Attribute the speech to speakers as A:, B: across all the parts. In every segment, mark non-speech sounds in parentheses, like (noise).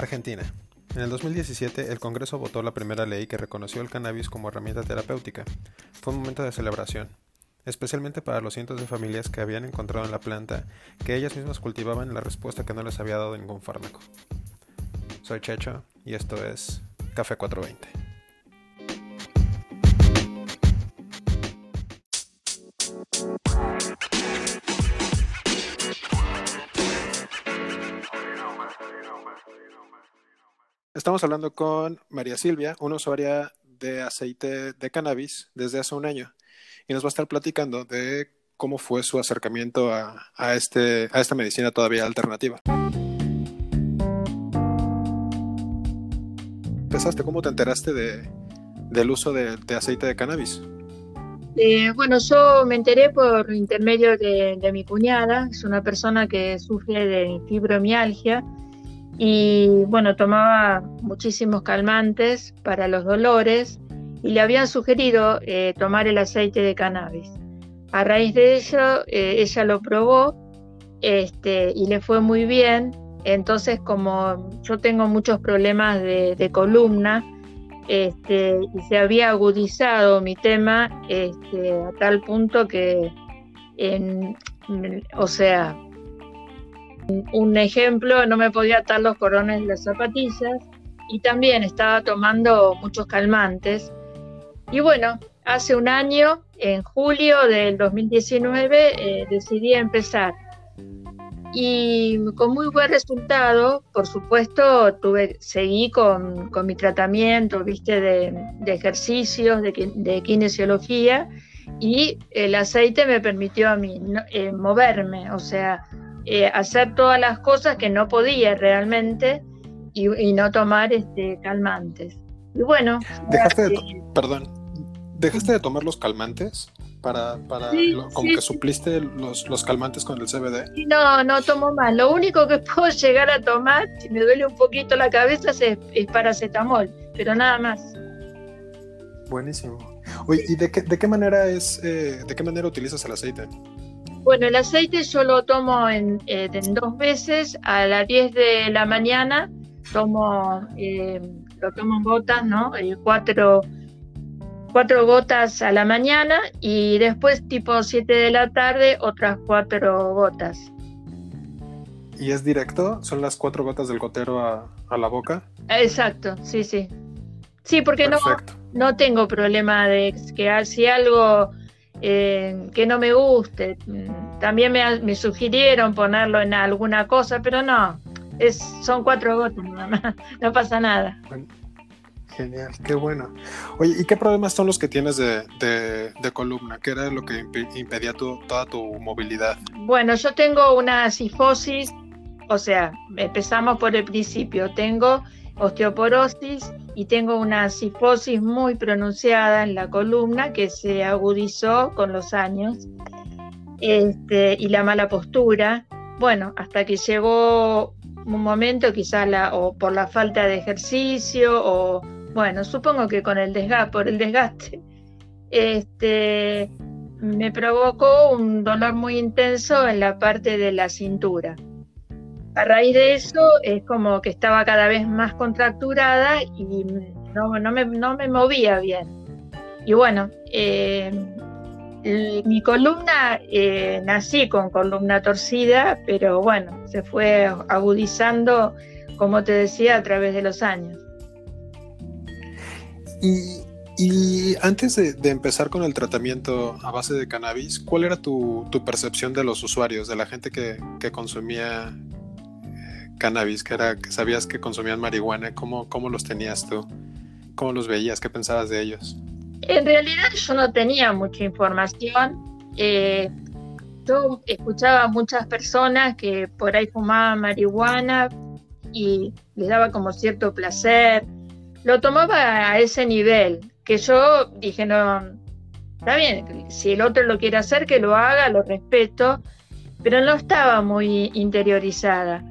A: Argentina. En el 2017, el Congreso votó la primera ley que reconoció el cannabis como herramienta terapéutica. Fue un momento de celebración, especialmente para los cientos de familias que habían encontrado en la planta que ellas mismas cultivaban la respuesta que no les había dado ningún fármaco. Soy Checho y esto es Café 420. Estamos hablando con María Silvia, una usuaria de aceite de cannabis desde hace un año, y nos va a estar platicando de cómo fue su acercamiento a, este, a esta medicina todavía alternativa. ¿Empezaste? ¿Cómo te enteraste de, del uso de, aceite de cannabis?
B: Eh, bueno, yo me enteré por intermedio de mi cuñada, es una persona que sufre de fibromialgia y bueno, tomaba muchísimos calmantes para los dolores y le habían sugerido eh, tomar el aceite de cannabis. A raíz de ello, eh, ella lo probó este, y le fue muy bien. Entonces, como yo tengo muchos problemas de, columna este, y se había agudizado mi tema este, a tal punto que, o sea, un ejemplo, no me podía atar los corones de las zapatillas y también estaba tomando muchos calmantes. Y bueno, hace un año, en julio del 2019, eh, decidí empezar. Y con muy buen resultado, por supuesto, tuve, seguí con, mi tratamiento, viste, de, ejercicios, de, kinesiología, y el aceite me permitió a mí eh, moverme, o sea, eh, hacer todas las cosas que no podía realmente y, no tomar este, calmantes. Y bueno.
A: Dejaste de, perdón, ¿dejaste de tomar los calmantes? Para, para como que supliste los, los, calmantes con el CBD.
B: No, no tomo más. Lo único que (laughs) puedo llegar a tomar, si me duele un poquito la cabeza, es, paracetamol, pero nada más.
A: Buenísimo. Oye, ¿y de qué, de qué manera es, eh, de qué manera utilizas el aceite?
B: Bueno, el aceite yo lo tomo en, eh, dos veces. A las 10 de la mañana tomo, eh, lo tomo en gotas, ¿no? Eh, cuatro, cuatro gotas a la mañana y después tipo 7 de la tarde otras cuatro gotas.
A: ¿Y es directo? ¿Son las cuatro gotas del gotero a, la boca?
B: Exacto, sí, sí. Sí, porque no, no tengo problema de que si algo eh, que no me guste. También me, sugirieron ponerlo en alguna cosa, pero no, es, son cuatro gotas nada más, (laughs) no pasa nada.
A: Genial, qué bueno. Oye, ¿y qué problemas son los que tienes de, columna? ¿Qué era lo que impedía toda tu movilidad?
B: Bueno, yo tengo una sifosis, o sea, empezamos por el principio, tengo osteoporosis y tengo una cifosis muy pronunciada en la columna que se agudizó con los años este, y la mala postura. Bueno, hasta que llegó un momento, quizás la, o por la falta de ejercicio, o bueno, supongo que con el desgaste, por el desgaste, este, me provocó un dolor muy intenso en la parte de la cintura. A raíz de eso es como que estaba cada vez más contracturada y no, me, movía bien. Y bueno, eh, mi columna, eh, nací con columna torcida, pero bueno, se fue agudizando, como te decía, a través de los años.
A: Y, antes de, empezar con el tratamiento a base de cannabis, ¿cuál era tu, percepción de los usuarios, de la gente que, que consumía cannabis, que era sabías que consumían marihuana, ¿cómo, cómo los tenías tú? ¿Cómo los veías? ¿Qué pensabas de ellos?
B: En realidad yo no tenía mucha información. Eh, yo escuchaba a muchas personas que por ahí fumaban marihuana y les daba como cierto placer. Lo tomaba a ese nivel, que yo dije, no, está bien, si el otro lo quiere hacer, que lo haga, lo respeto, pero no estaba muy interiorizada.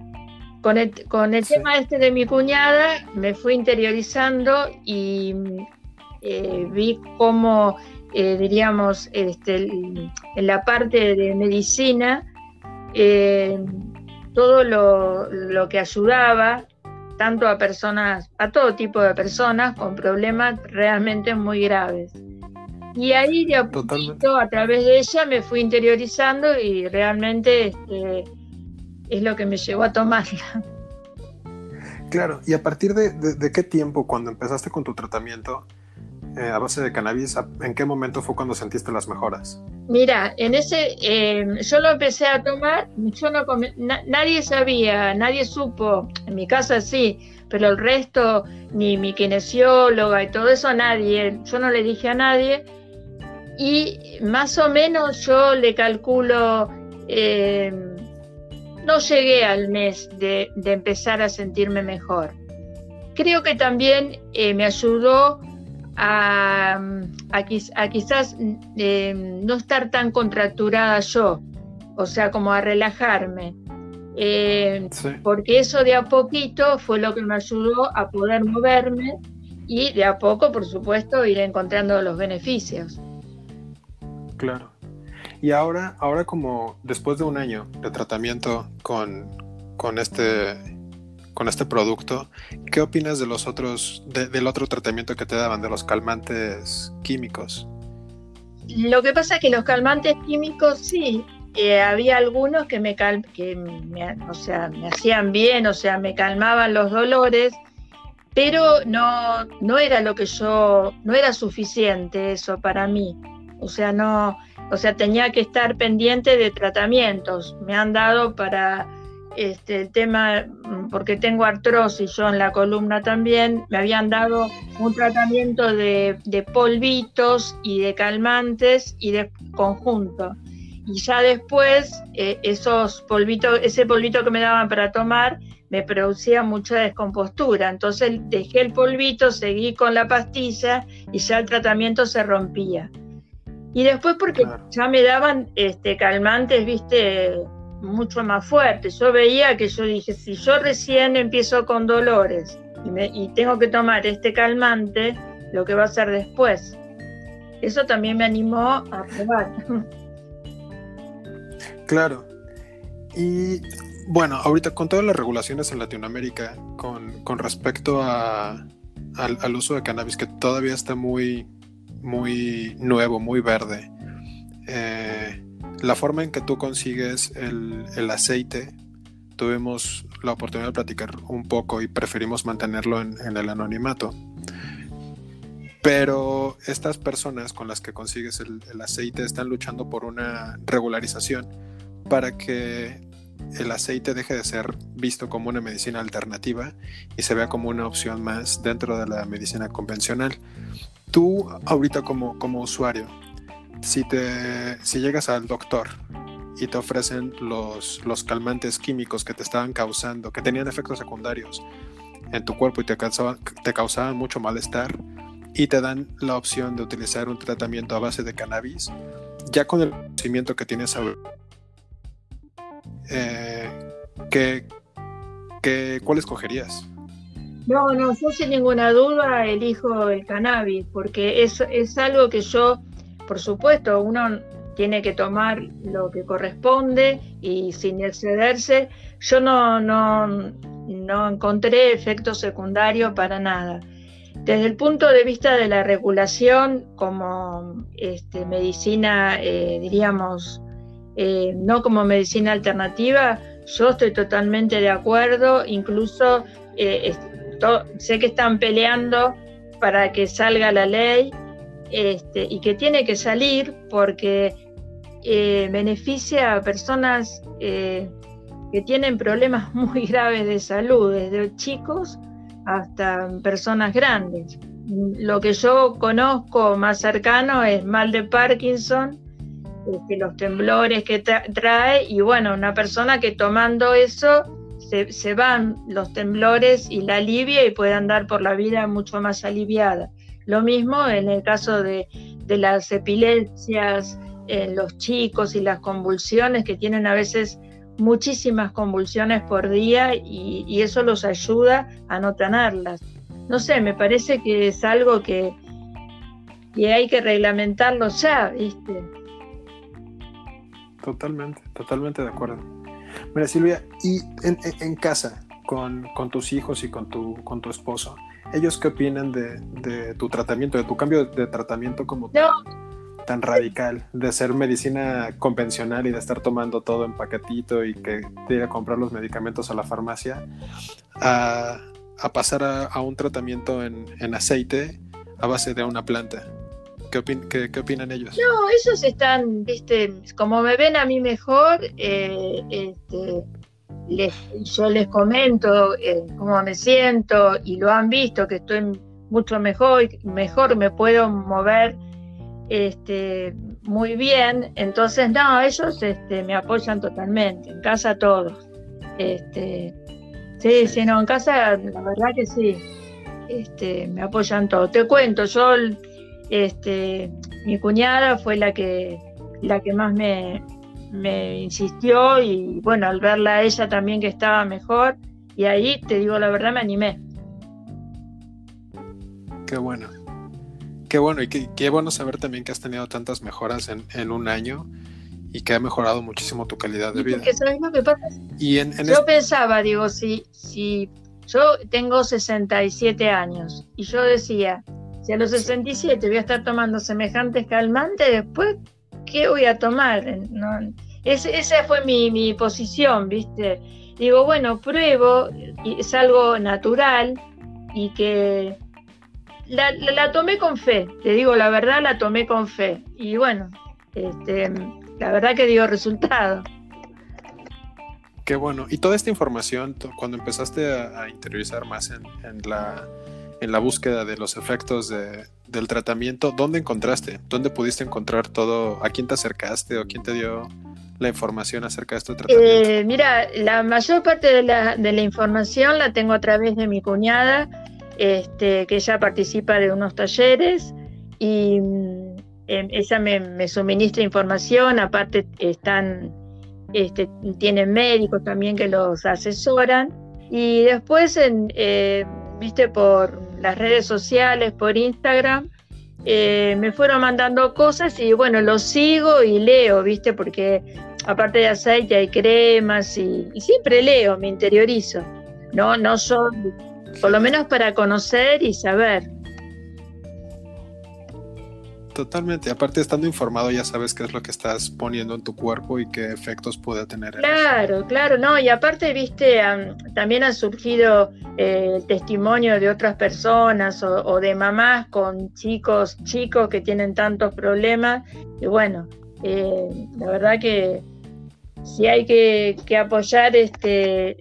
B: Con el, con el tema este de mi cuñada me fui interiorizando y eh, vi cómo, eh, diríamos, este, en la parte de medicina, eh, todo lo, que ayudaba, tanto a personas, a todo tipo de personas con problemas realmente muy graves. Y ahí de a poquito, a través de ella, me fui interiorizando y realmente este, es lo que me llevó a tomarla.
A: Claro, y a partir de, qué tiempo, cuando empezaste con tu tratamiento eh, a base de cannabis, ¿en qué momento fue cuando sentiste las mejoras?
B: Mira, en ese, em, yo lo empecé a tomar, yo no nadie sabía, nadie supo, en mi casa sí, pero el resto, ni mi kinesióloga y todo eso, nadie, yo no le dije a nadie, y más o menos yo le calculo, em, no llegué al mes de, empezar a sentirme mejor. Creo que también eh, me ayudó a, quizás em, no estar tan contracturada yo, o sea, como a relajarme. Em, porque eso de a poquito fue lo que me ayudó a poder moverme y de a poco, por supuesto, ir encontrando los beneficios.
A: Claro. Y ahora, ahora como después de un año de tratamiento con, con este con este producto, ¿qué opinas de los otros, del otro tratamiento que te daban, de los calmantes químicos?
B: Lo que pasa es que los calmantes químicos sí, eh, había algunos que me, que o sea, me hacían bien, o sea, me calmaban los dolores, pero no, no era lo que yo, no era suficiente eso para mí. O sea, no, o sea, tenía que estar pendiente de tratamientos. Me han dado para este, el tema, mm, porque tengo artrosis yo en la columna también, me habían dado un tratamiento de, polvitos y de calmantes y de conjunto. Y ya después, eh, esos polvitos, ese polvito que me daban para tomar, me producía mucha descompostura. Entonces dejé el polvito, seguí con la pastilla y ya el tratamiento se rompía. Y después porque ya me daban este, calmantes, viste, mucho más fuertes. Yo veía que yo dije, si yo recién empiezo con dolores y, tengo que tomar este calmante, lo que va a ser después. Eso también me animó a probar. (laughs)
A: Claro. Y bueno, ahorita con todas las regulaciones en Latinoamérica con, con respecto a, al uso de cannabis que todavía está muy muy nuevo, muy verde. Eh, la forma en que tú consigues el, aceite, tuvimos la oportunidad de platicar un poco y preferimos mantenerlo en, el anonimato. Pero estas personas con las que consigues el, el, aceite están luchando por una regularización para que el aceite deje de ser visto como una medicina alternativa y se vea como una opción más dentro de la medicina convencional tú ahorita como, como usuario, si, te, si llegas al doctor y te ofrecen los, los calmantes químicos que te estaban causando, que tenían efectos secundarios en tu cuerpo y te causaban, te causaban mucho malestar, y te dan la opción de utilizar un tratamiento a base de cannabis, ya con el conocimiento que tienes ahora, eh, ¿qué, qué, ¿cuál escogerías?
B: No, no, yo sin ninguna duda elijo el cannabis, porque es, es algo que yo, por supuesto, uno tiene que tomar lo que corresponde y sin excederse. Yo no, no, no encontré efectos secundarios para nada. Desde el punto de vista de la regulación, como este, medicina, eh, diríamos, eh, no como medicina alternativa, yo estoy totalmente de acuerdo, incluso eh, sé que están peleando para que salga la ley este, y que tiene que salir porque eh, beneficia a personas eh, que tienen problemas (laughs) muy graves de salud, desde chicos hasta personas grandes. Lo que yo conozco más cercano es mal de Parkinson, este, los temblores que trae y bueno, una persona que tomando eso se, van los temblores y la alivia y puede andar por la vida mucho más aliviada. Lo mismo en el caso de, las epilepsias en los chicos y las convulsiones que tienen a veces muchísimas convulsiones por día y, eso los ayuda a no tenerlas. No sé, me parece que es algo que, que hay que reglamentarlo ya, ¿viste?
A: Totalmente, totalmente de acuerdo. Mira, Silvia, y en, casa, con, tus hijos y con tu, con tu esposo. ¿Ellos qué opinan de, tu tratamiento, de tu cambio de tratamiento como tan, radical, de ser medicina convencional y de estar tomando todo en paquetito y que te ir a comprar los medicamentos a la farmacia, a, pasar a, un tratamiento en, aceite a base de una planta? ¿Qué, qué, opinan ellos?
B: No, ellos están, viste, como me ven a mí mejor, eh, este, yo les comento eh, cómo me siento y lo han visto que estoy mucho mejor, mejor me puedo mover este, muy bien, entonces no, ellos este, me apoyan totalmente, en casa todos. Este, sí, sí, no, en casa la verdad que sí, este, me apoyan todos. Te cuento, yo, este, mi cuñada fue la que, la que más me, me insistió y bueno, al verla a ella también que estaba mejor, y ahí te digo la verdad, me animé.
A: Qué bueno. Qué bueno, y qué, bueno saber también que has tenido tantas mejoras en, un año y que ha mejorado muchísimo tu calidad de vida.
B: ¿sabes lo que pasa? Y en, yo pensaba, digo, si, si yo tengo 67 años y yo decía, si a los 67 voy a estar tomando semejantes calmantes, después ¿qué voy a tomar? esa fue mi, posición, ¿viste? Digo, bueno, pruebo, y es algo natural y que la, tomé con fe, te digo la verdad, la tomé con fe. Y bueno, este, la verdad que dio resultado.
A: Qué bueno. Y toda esta información, cuando empezaste a, interiorizar más en, la, en la búsqueda de los efectos de, del tratamiento, ¿dónde encontraste? ¿Dónde pudiste encontrar todo? ¿A quién te acercaste o quién te dio la información acerca de este tratamiento?
B: Eh, mira, la mayor parte de la, información la tengo a través de mi cuñada, este, que ella participa de unos talleres y em, ella me, suministra información, aparte están, este, tienen médicos también que los asesoran y después, eh, viste, por las redes sociales, por Instagram, eh, me fueron mandando cosas y bueno, lo sigo y leo, ¿viste? Porque aparte de aceite hay cremas y, siempre leo, me interiorizo. No, no son, por lo menos para conocer y saber.
A: Totalmente, aparte estando informado ya sabes qué es lo que estás poniendo en tu cuerpo y qué efectos puede tener.
B: Claro, claro, no, y aparte, viste, también ha surgido eh, testimonio de otras personas o, de mamás con chicos, chicos que tienen tantos problemas, y bueno, eh, la verdad que si hay que, que apoyar este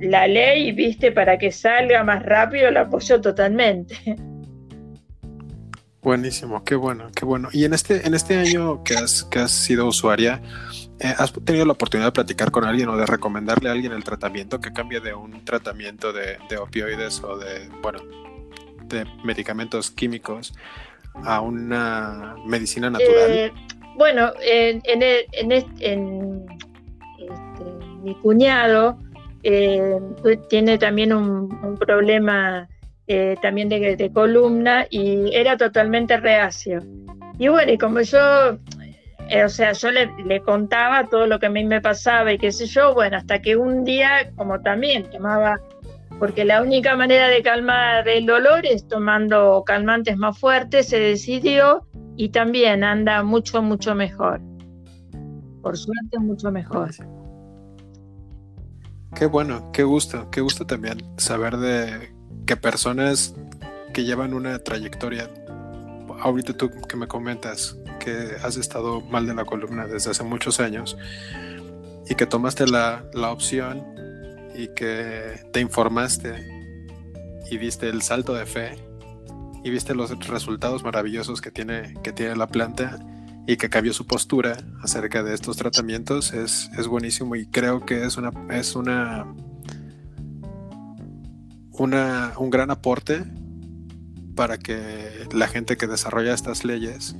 B: la ley, viste, para que salga más rápido, la apoyo totalmente. (laughs)
A: Buenísimo, qué bueno, qué bueno. Y en este, en este año que has, que has sido usuaria, eh, ¿has tenido la oportunidad de platicar con alguien o de recomendarle a alguien el tratamiento que cambie de un tratamiento de, opioides o de, bueno, de medicamentos químicos a una medicina natural? Eh,
B: bueno, en, en, este, mi cuñado eh, tiene también un problema eh, también de, columna y era totalmente reacio. Y bueno, y como yo, eh, o sea, yo le, contaba todo lo que a mí me pasaba y qué sé yo, bueno, hasta que un día, como también tomaba, porque la única manera de calmar el dolor es tomando calmantes más fuertes, se decidió y también anda mucho, mucho mejor. Por suerte, mucho mejor.
A: Qué bueno, qué gusto, qué gusto también saber de que personas que llevan una trayectoria, ahorita tú que me comentas que has estado mal de la columna desde hace muchos años y que tomaste la, la opción y que te informaste y viste el salto de fe y viste los resultados maravillosos que tiene, que tiene la planta y que cambió su postura acerca de estos tratamientos es, es buenísimo y creo que es una, es una un gran aporte para que la gente que desarrolla estas leyes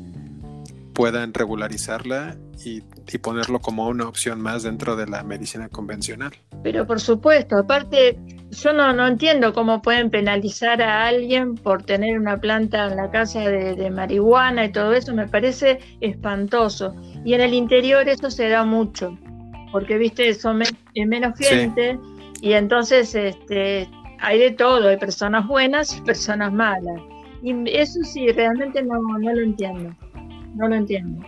A: puedan regularizarla y, ponerlo como una opción más dentro de la medicina convencional.
B: Pero por supuesto, aparte, yo no, no entiendo cómo pueden penalizar a alguien por tener una planta en la casa de, marihuana y todo eso, me parece espantoso. Y en el interior eso se da mucho, porque, viste, son menos gente. Y entonces este, hay de todo, hay personas buenas y personas malas. Y eso sí, realmente no, no lo entiendo. No lo entiendo.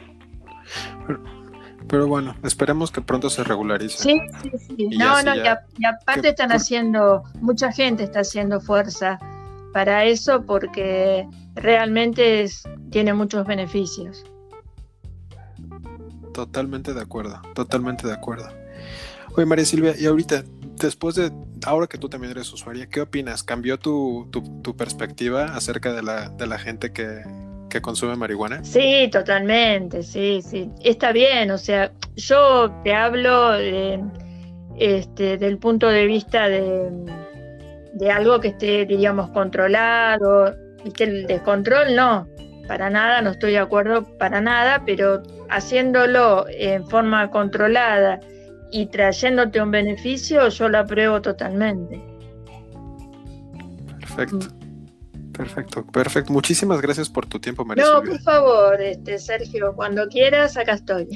A: Pero, bueno, esperemos que pronto se regularice.
B: Sí, sí, sí. no, no, y, aparte están haciendo, mucha gente está haciendo fuerza para eso porque realmente tiene muchos beneficios.
A: Totalmente de acuerdo, totalmente de acuerdo. Oye, María Silvia, y ahorita, después de, ahora que tú también eres usuaria, ¿qué opinas? ¿Cambió tu, tu, perspectiva acerca de la, de la gente que, que, consume marihuana?
B: Sí, totalmente, sí, sí. Está bien, o sea, yo te hablo de, este, del punto de vista de, de algo que esté, diríamos, controlado. El descontrol no, para nada, no estoy de acuerdo para nada, pero haciéndolo en forma controlada y trayéndote un beneficio, yo lo apruebo totalmente.
A: Perfecto. Perfecto, perfecto. Muchísimas gracias por tu tiempo, María.
B: No, por favor, este, Sergio, cuando quieras, acá estoy.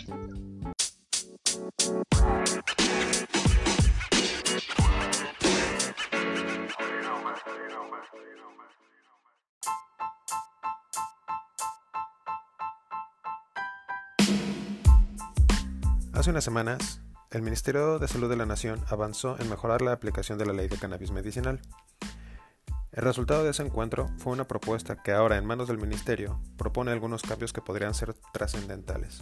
A: Hace unas semanas, el Ministerio de Salud de la Nación avanzó en mejorar la aplicación de la ley de cannabis medicinal. El resultado de ese encuentro fue una propuesta que ahora en manos del Ministerio propone algunos cambios que podrían ser trascendentales.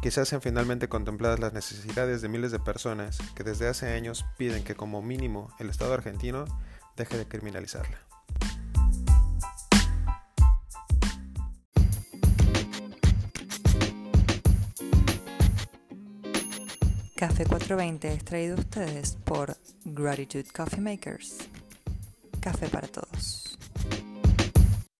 A: Quizás sean finalmente contempladas las necesidades de miles de personas que desde hace años piden que como mínimo el Estado argentino deje de criminalizarla.
C: Café 420 es traído a ustedes por Gratitude Coffee Makers. Café para todos.